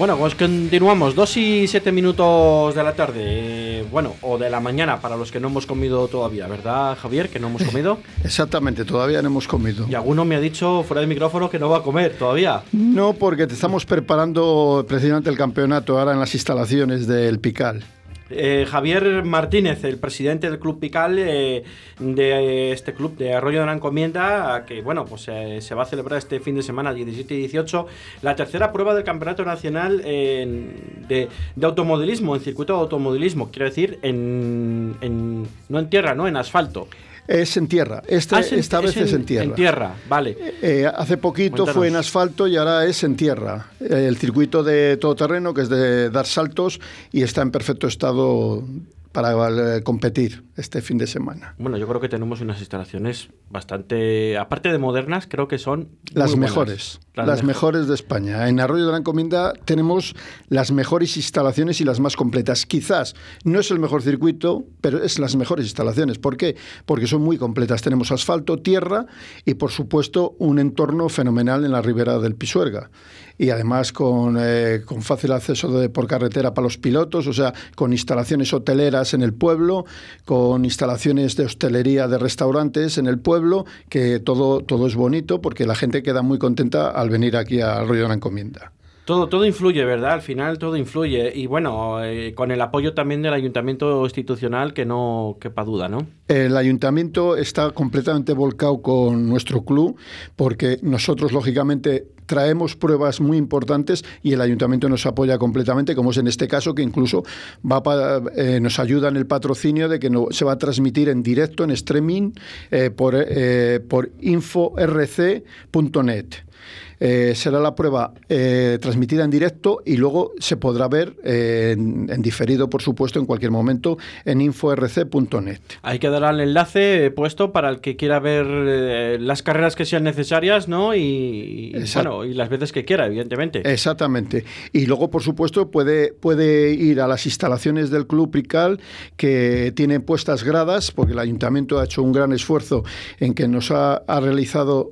Bueno, pues continuamos. Dos y siete minutos de la tarde. Eh, bueno, o de la mañana para los que no hemos comido todavía, ¿verdad, Javier? Que no hemos comido. Exactamente, todavía no hemos comido. Y alguno me ha dicho fuera del micrófono que no va a comer todavía. No, porque te estamos preparando precisamente el campeonato ahora en las instalaciones del Pical. Eh, Javier Martínez, el presidente del Club Pical, eh, de este club de Arroyo de la Encomienda, que bueno, pues eh, se va a celebrar este fin de semana, 17 y 18, la tercera prueba del Campeonato Nacional de, automovilismo, en circuito de automovilismo, quiero decir, en, no en tierra, no en asfalto. Es en tierra. Este, ah, esta vez es en tierra. En tierra, vale. Eh, hace poquito fue en asfalto y ahora es en tierra. El circuito de todoterreno, que es de dar saltos y está en perfecto estado para eh, competir este fin de semana. Bueno, yo creo que tenemos unas instalaciones bastante, aparte de modernas, creo que son las mejores, las, mejores de España. En Arroyo de la Encomienda tenemos las mejores instalaciones y las más completas. Quizás no es el mejor circuito, pero es las mejores instalaciones. ¿Por qué? Porque son muy completas. Tenemos asfalto, tierra y, por supuesto, un entorno fenomenal en la ribera del Pisuerga y además con, eh, con fácil acceso de, por carretera para los pilotos, o sea, con instalaciones hoteleras en el pueblo, con instalaciones de hostelería de restaurantes en el pueblo, que todo, todo es bonito porque la gente queda muy contenta al venir aquí a Arroyo de la Encomienda. Todo, todo influye, ¿verdad? Al final todo influye. Y bueno, eh, con el apoyo también del ayuntamiento institucional, que no quepa duda, ¿no? El ayuntamiento está completamente volcado con nuestro club, porque nosotros, lógicamente, traemos pruebas muy importantes y el ayuntamiento nos apoya completamente, como es en este caso, que incluso va eh, nos ayuda en el patrocinio de que no, se va a transmitir en directo, en streaming, eh, por, por inforc.net. Eh, será la prueba eh, transmitida en directo y luego se podrá ver eh, en, diferido, por supuesto, en cualquier momento en inforc.net. Hay que dar el enlace puesto para el que quiera ver las carreras que sean necesarias, ¿no? Y, bueno, y las veces que quiera, evidentemente. Exactamente. Y luego, por supuesto, puede, puede ir a las instalaciones del Club Prical que tienen puestas gradas, porque el ayuntamiento ha hecho un gran esfuerzo en que nos ha, ha realizado,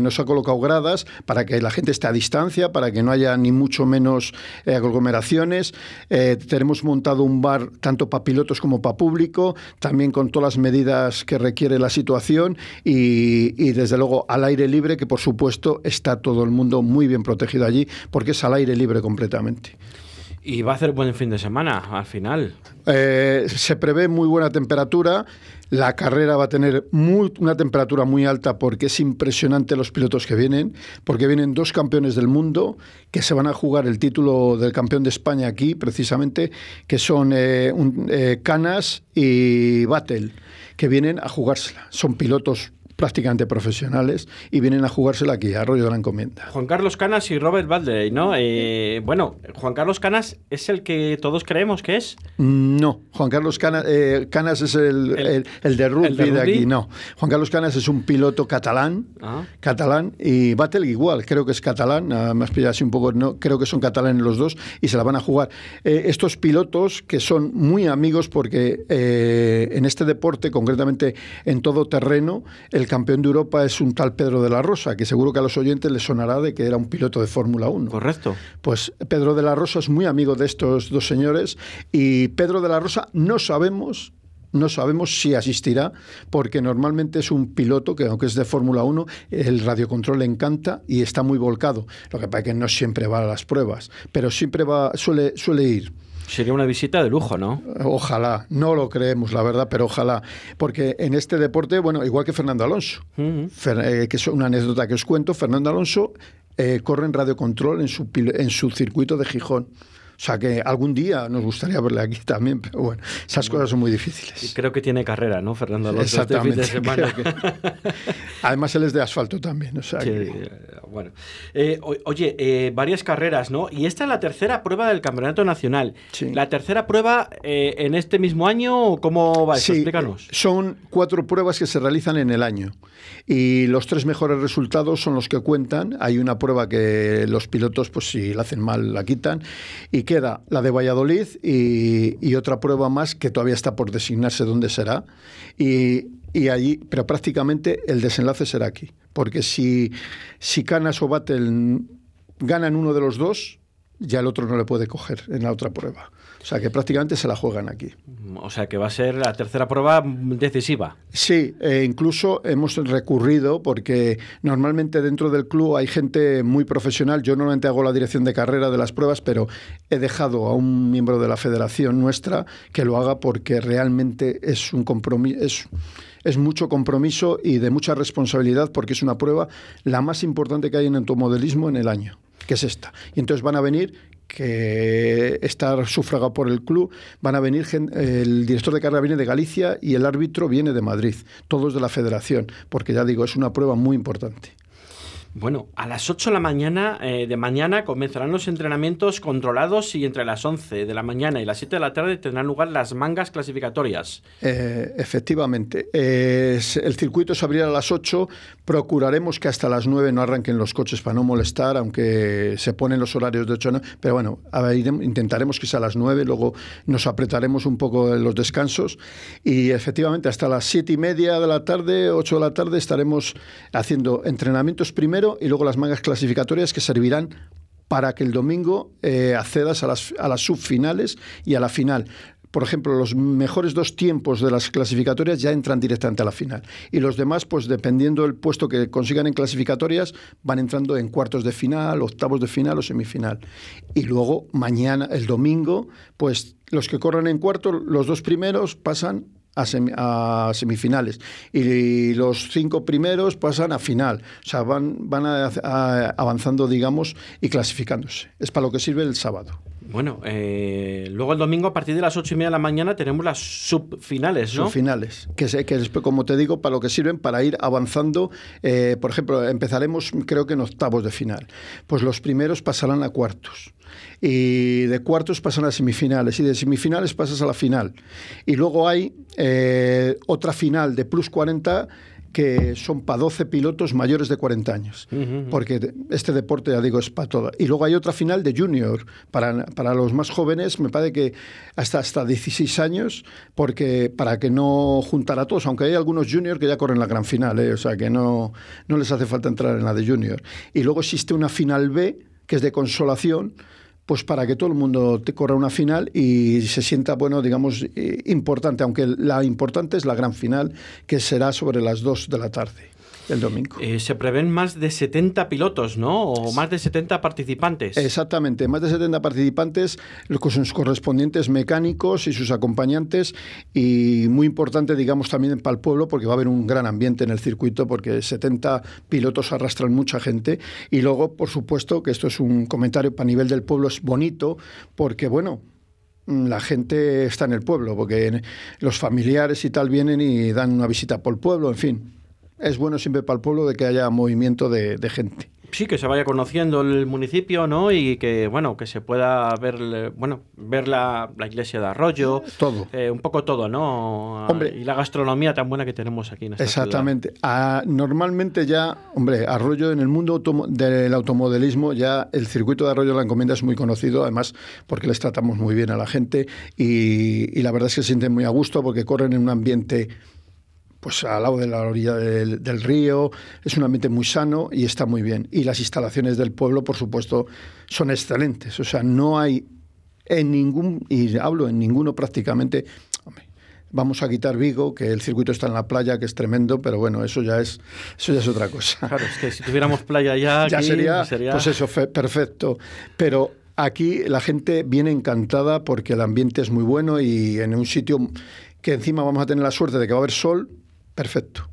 nos ha colocado gradas para que la gente esté a distancia, para que no haya ni mucho menos eh, aglomeraciones. Eh, tenemos montado un bar tanto para pilotos como para público, también con todas las medidas que requiere la situación y, y desde luego al aire libre, que por supuesto está todo el mundo muy bien protegido allí, porque es al aire libre completamente. Y va a hacer buen fin de semana al final. Eh, se prevé muy buena temperatura. La carrera va a tener una temperatura muy alta porque es impresionante los pilotos que vienen, porque vienen dos campeones del mundo que se van a jugar el título del campeón de España aquí, precisamente, que son eh, eh, Canas y Battle, que vienen a jugársela. Son pilotos prácticamente profesionales y vienen a jugársela aquí, a Arroyo de la Encomienda. Juan Carlos Canas y Robert Valdey, ¿no? Eh, bueno, Juan Carlos Canas es el que todos creemos que es. No, Juan Carlos Canas, eh, Canas es el, el, de rugby de, aquí, no. Juan Carlos Canas es un piloto catalán, ah. catalán, y Battle igual, creo que es catalán, más pillado así un poco, no, creo que son catalanes los dos y se la van a jugar. Eh, estos pilotos que son muy amigos porque en este deporte, concretamente en todo terreno, el el campeón de Europa es un tal Pedro de la Rosa, que seguro que a los oyentes les sonará de que era un piloto de Fórmula 1. Correcto. Pues Pedro de la Rosa es muy amigo de estos dos señores y Pedro de la Rosa no sabemos no sabemos si asistirá, porque normalmente es un piloto que, aunque es de Fórmula 1, el radiocontrol le encanta y está muy volcado. Lo que pasa es que no siempre va a las pruebas, pero siempre va, suele, suele ir. Sería una visita de lujo, ¿no? Ojalá, no lo creemos, la verdad, pero ojalá. Porque en este deporte, bueno, igual que Fernando Alonso, eh, que es una anécdota que os cuento, Fernando Alonso eh, corre en radiocontrol en su, en su circuito de Gijón. O sea que algún día nos gustaría verle aquí también, pero bueno, esas cosas son muy difíciles. Y creo que tiene carrera, ¿no, Fernando Alonso? Este fin de semana. Además, él es de asfalto también. O sea Bueno, eh, oye, eh, varias carreras, ¿no? Y esta es la tercera prueba del Campeonato Nacional. La tercera prueba eh, en este mismo año, ¿cómo va? Sí, Explícanos. Son cuatro pruebas que se realizan en el año. Y los tres mejores resultados son los que cuentan. Hay una prueba que los pilotos, pues si la hacen mal, la quitan. Y queda la de Valladolid y, otra prueba más que todavía está por designarse dónde será. Y, allí, pero prácticamente el desenlace será aquí. Porque si, si Canas o Battle ganan uno de los dos, ya el otro no le puede coger en la otra prueba. O sea que prácticamente se la juegan aquí. O sea que va a ser la tercera prueba decisiva. Sí, e incluso hemos recurrido porque normalmente dentro del club hay gente muy profesional. Yo normalmente hago la dirección de carrera de las pruebas, pero he dejado a un miembro de la federación nuestra que lo haga porque realmente es un compromiso. Es, es mucho compromiso y de mucha responsabilidad porque es una prueba la más importante que hay en automodelismo en el año que es esta. Y entonces van a venir que está sufragado por el club, van a venir, el director de carrera viene de Galicia y el árbitro viene de Madrid, todos de la federación, porque ya digo, es una prueba muy importante. Bueno, a las 8 de la mañana eh, de mañana comenzarán los entrenamientos controlados y entre las 11 de la mañana y las 7 de la tarde tendrán lugar las mangas clasificatorias. Eh, efectivamente. el circuito se abrirá a las 8. Procuraremos que hasta las 9 no arranquen los coches para no molestar, aunque se ponen los horarios de 8 9. Pero bueno, intentaremos que sea a las 9, luego nos apretaremos un poco en los descansos. Y efectivamente, hasta las 7 y media de la tarde, 8 de la tarde, estaremos haciendo entrenamientos y luego las mangas clasificatorias que servirán para que el domingo eh, accedas a las, a las subfinales y a la final por ejemplo, los mejores dos tiempos de las clasificatorias ya entran directamente a la final. Y los demás, pues dependiendo del puesto que consigan en clasificatorias, van entrando en cuartos de final, octavos de final o semifinal. Y luego, mañana, el domingo, pues los que corran en cuarto, los dos primeros pasan a, semifinales y los cinco primeros pasan a final. O sea, van, van avanzando, digamos, y clasificándose. Es para lo que sirve el sábado. Bueno, eh, luego el domingo a partir de las ocho y media de la mañana tenemos las subfinales, ¿no? Subfinales, que, sé, que como te digo, para lo que sirven, para ir avanzando. Eh, por ejemplo, empezaremos creo que en octavos de final. Pues los primeros pasarán a cuartos y de cuartos pasan a semifinales y de semifinales pasas a la final. Y luego hay eh, otra final de plus 40 que son para 12 pilotos mayores de 40 años, porque este deporte, ya digo, es para todo. Y luego hay otra final de junior, para, para, los más jóvenes, me parece que hasta, hasta 16 años, porque para que no juntar a todos, aunque hay algunos junior que ya corren la gran final, ¿eh? o sea que no, no les hace falta entrar en la de junior. Y luego existe una final B, que es de consolación, pues para que todo el mundo te corra una final y se sienta, bueno, digamos, eh, importante, aunque la importante es la gran final, que será sobre las 2 de la tarde el domingo. Eh, se prevén más de 70 pilotos, ¿no? O más de 70 participantes. Exactamente, más de 70 participantes con sus correspondientes mecánicos y sus acompañantes y muy importante, digamos, también para el pueblo porque va a haber un gran ambiente en el circuito porque 70 pilotos arrastran mucha gente y luego, por supuesto, que esto es un comentario para nivel del pueblo, es bonito porque, bueno, la gente está en el pueblo, porque los familiares y tal vienen y dan una visita por el pueblo, en fin es bueno siempre para el pueblo de que haya movimiento de, gente. Sí, que se vaya conociendo el municipio, ¿no? Y que, bueno, que se pueda ver, bueno, ver la, iglesia de Arroyo. Todo. Eh, un poco todo, ¿no? Hombre. Y la gastronomía tan buena que tenemos aquí en esta Exactamente. Ah, normalmente ya, hombre, Arroyo en el mundo del automodelismo, ya el circuito de Arroyo de la Encomienda es muy conocido, además porque les tratamos muy bien a la gente y, y la verdad es que se sienten muy a gusto porque corren en un ambiente pues al lado de la orilla del, río, es un ambiente muy sano y está muy bien. Y las instalaciones del pueblo, por supuesto, son excelentes. O sea, no hay en ningún, y hablo en ninguno prácticamente, vamos a quitar Vigo, que el circuito está en la playa, que es tremendo, pero bueno, eso ya es, eso ya es otra cosa. Claro, es que si tuviéramos playa ya, ya sería, pues eso, perfecto. Pero aquí la gente viene encantada porque el ambiente es muy bueno y en un sitio que encima vamos a tener la suerte de que va a haber sol, Perfecto.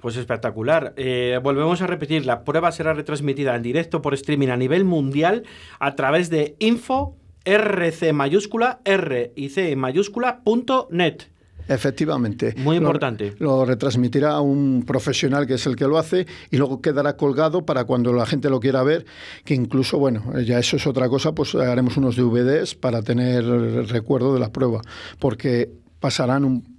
Pues espectacular. Eh, volvemos a repetir, la prueba será retransmitida en directo por streaming a nivel mundial a través de info rc mayúscula r y c mayúscula punto net. Efectivamente. Muy importante. Lo, retransmitirá un profesional que es el que lo hace y luego quedará colgado para cuando la gente lo quiera ver, que incluso, bueno, ya eso es otra cosa, pues haremos unos DVDs para tener recuerdo de la prueba, porque pasarán un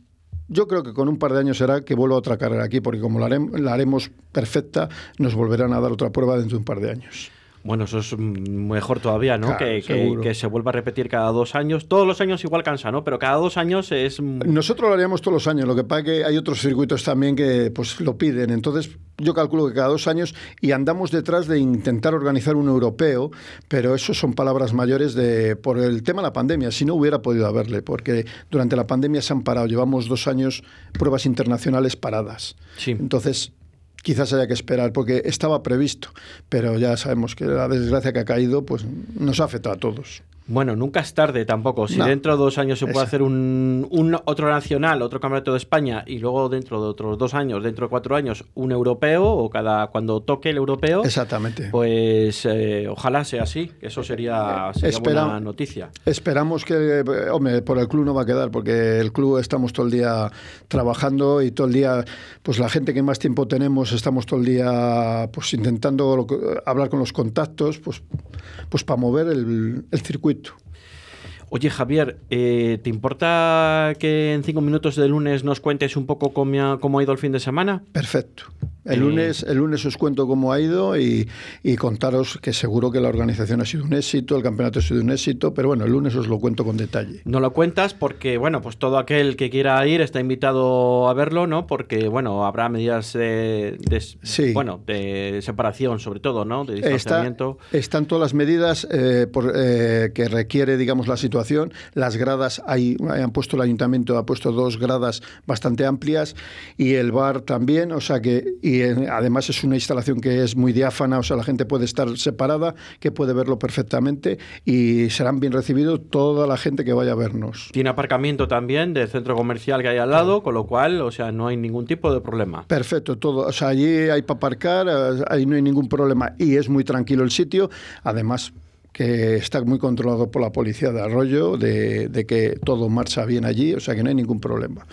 yo creo que con un par de años será que vuelva otra carrera aquí, porque como la haremos, perfecta, nos volverán a dar otra prueba dentro de un par de años. Bueno, eso es mejor todavía, ¿no? que, que, se vuelva a repetir cada dos años. Todos los años igual cansa, ¿no? Pero cada dos años es... Nosotros lo haríamos todos los años. Lo que pasa es que hay otros circuitos también que pues lo piden. Entonces, yo calculo que cada dos años y andamos detrás de intentar organizar un europeo, pero eso son palabras mayores de por el tema de la pandemia. Si no hubiera podido haberle, porque durante la pandemia se han parado. Llevamos dos años pruebas internacionales paradas. Sí. Entonces, quizás haya que esperar, porque estaba previsto, pero ya sabemos que la desgracia que ha caído pues nos ha afectado a todos. Bueno, nunca es tarde tampoco. Si dentro de dos años se puede hacer un, otro nacional, otro campeonato de España y luego dentro de otros dos años, dentro de cuatro años, un europeo o cada cuando toque el europeo. Exactamente. Pues eh, ojalá sea así. Eso sería, sería buena noticia. Esperamos que, hombre, por el club no va a quedar porque el club estamos todo el día trabajando y todo el día, pues la gente que más tiempo tenemos estamos todo el día, pues intentando hablar con los contactos, pues, pues para mover el circuito Oye, Javier, eh, ¿te importa que en cinco minutos de lunes nos cuentes un poco cómo cómo ha ido el fin de semana? Perfecto. El, lunes, el lunes os cuento cómo ha ido y, contaros que seguro que la organización ha sido un éxito, el campeonato ha sido un éxito, pero bueno, el lunes os lo cuento con detalle. No lo cuentas porque, bueno, pues todo aquel que quiera ir está invitado a verlo, ¿no? Porque, bueno, habrá medidas de, bueno, de separación, sobre todo, ¿no? De distanciamiento. están todas las medidas eh, eh, que requiere, digamos, la situación. Las gradas, hay, han puesto el ayuntamiento, ha puesto dos gradas bastante amplias y el bar también, o sea que y además es una instalación que es muy diáfana, o sea, la gente puede estar separada, que puede verlo perfectamente y serán bien recibidos toda la gente que vaya a vernos. Tiene aparcamiento también del centro comercial que hay al lado, con lo cual, o sea, no hay ningún tipo de problema. Perfecto, todo, o sea, allí hay para aparcar, eh, ahí no hay ningún problema y es muy tranquilo el sitio, además que está muy controlado por la policía de Arroyo, de, que todo marcha bien allí, o sea que no hay ningún problema.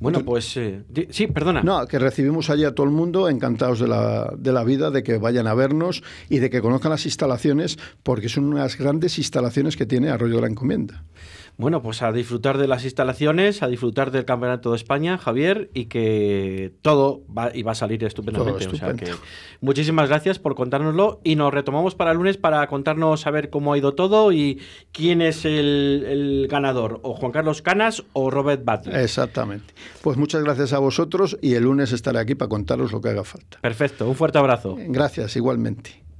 Bueno, pues eh, sí, perdona. No, que recibimos allí a todo el mundo encantados de la, de la vida, de que vayan a vernos y de que conozcan las instalaciones, porque son unas grandes instalaciones que tiene Arroyo de la Encomienda. Bueno, pues a disfrutar de las instalaciones, a disfrutar del Campeonato de España, Javier, y que todo va, y va a salir estupendamente. O sea que muchísimas gracias por contárnoslo y nos retomamos para el lunes para contarnos a ver cómo ha ido todo y quién es el, ganador, o Juan Carlos Canas o Robert Butler. Exactamente. Pues muchas gracias a vosotros y el lunes estaré aquí para contaros lo que haga falta. Perfecto, un fuerte abrazo. Gracias, igualmente.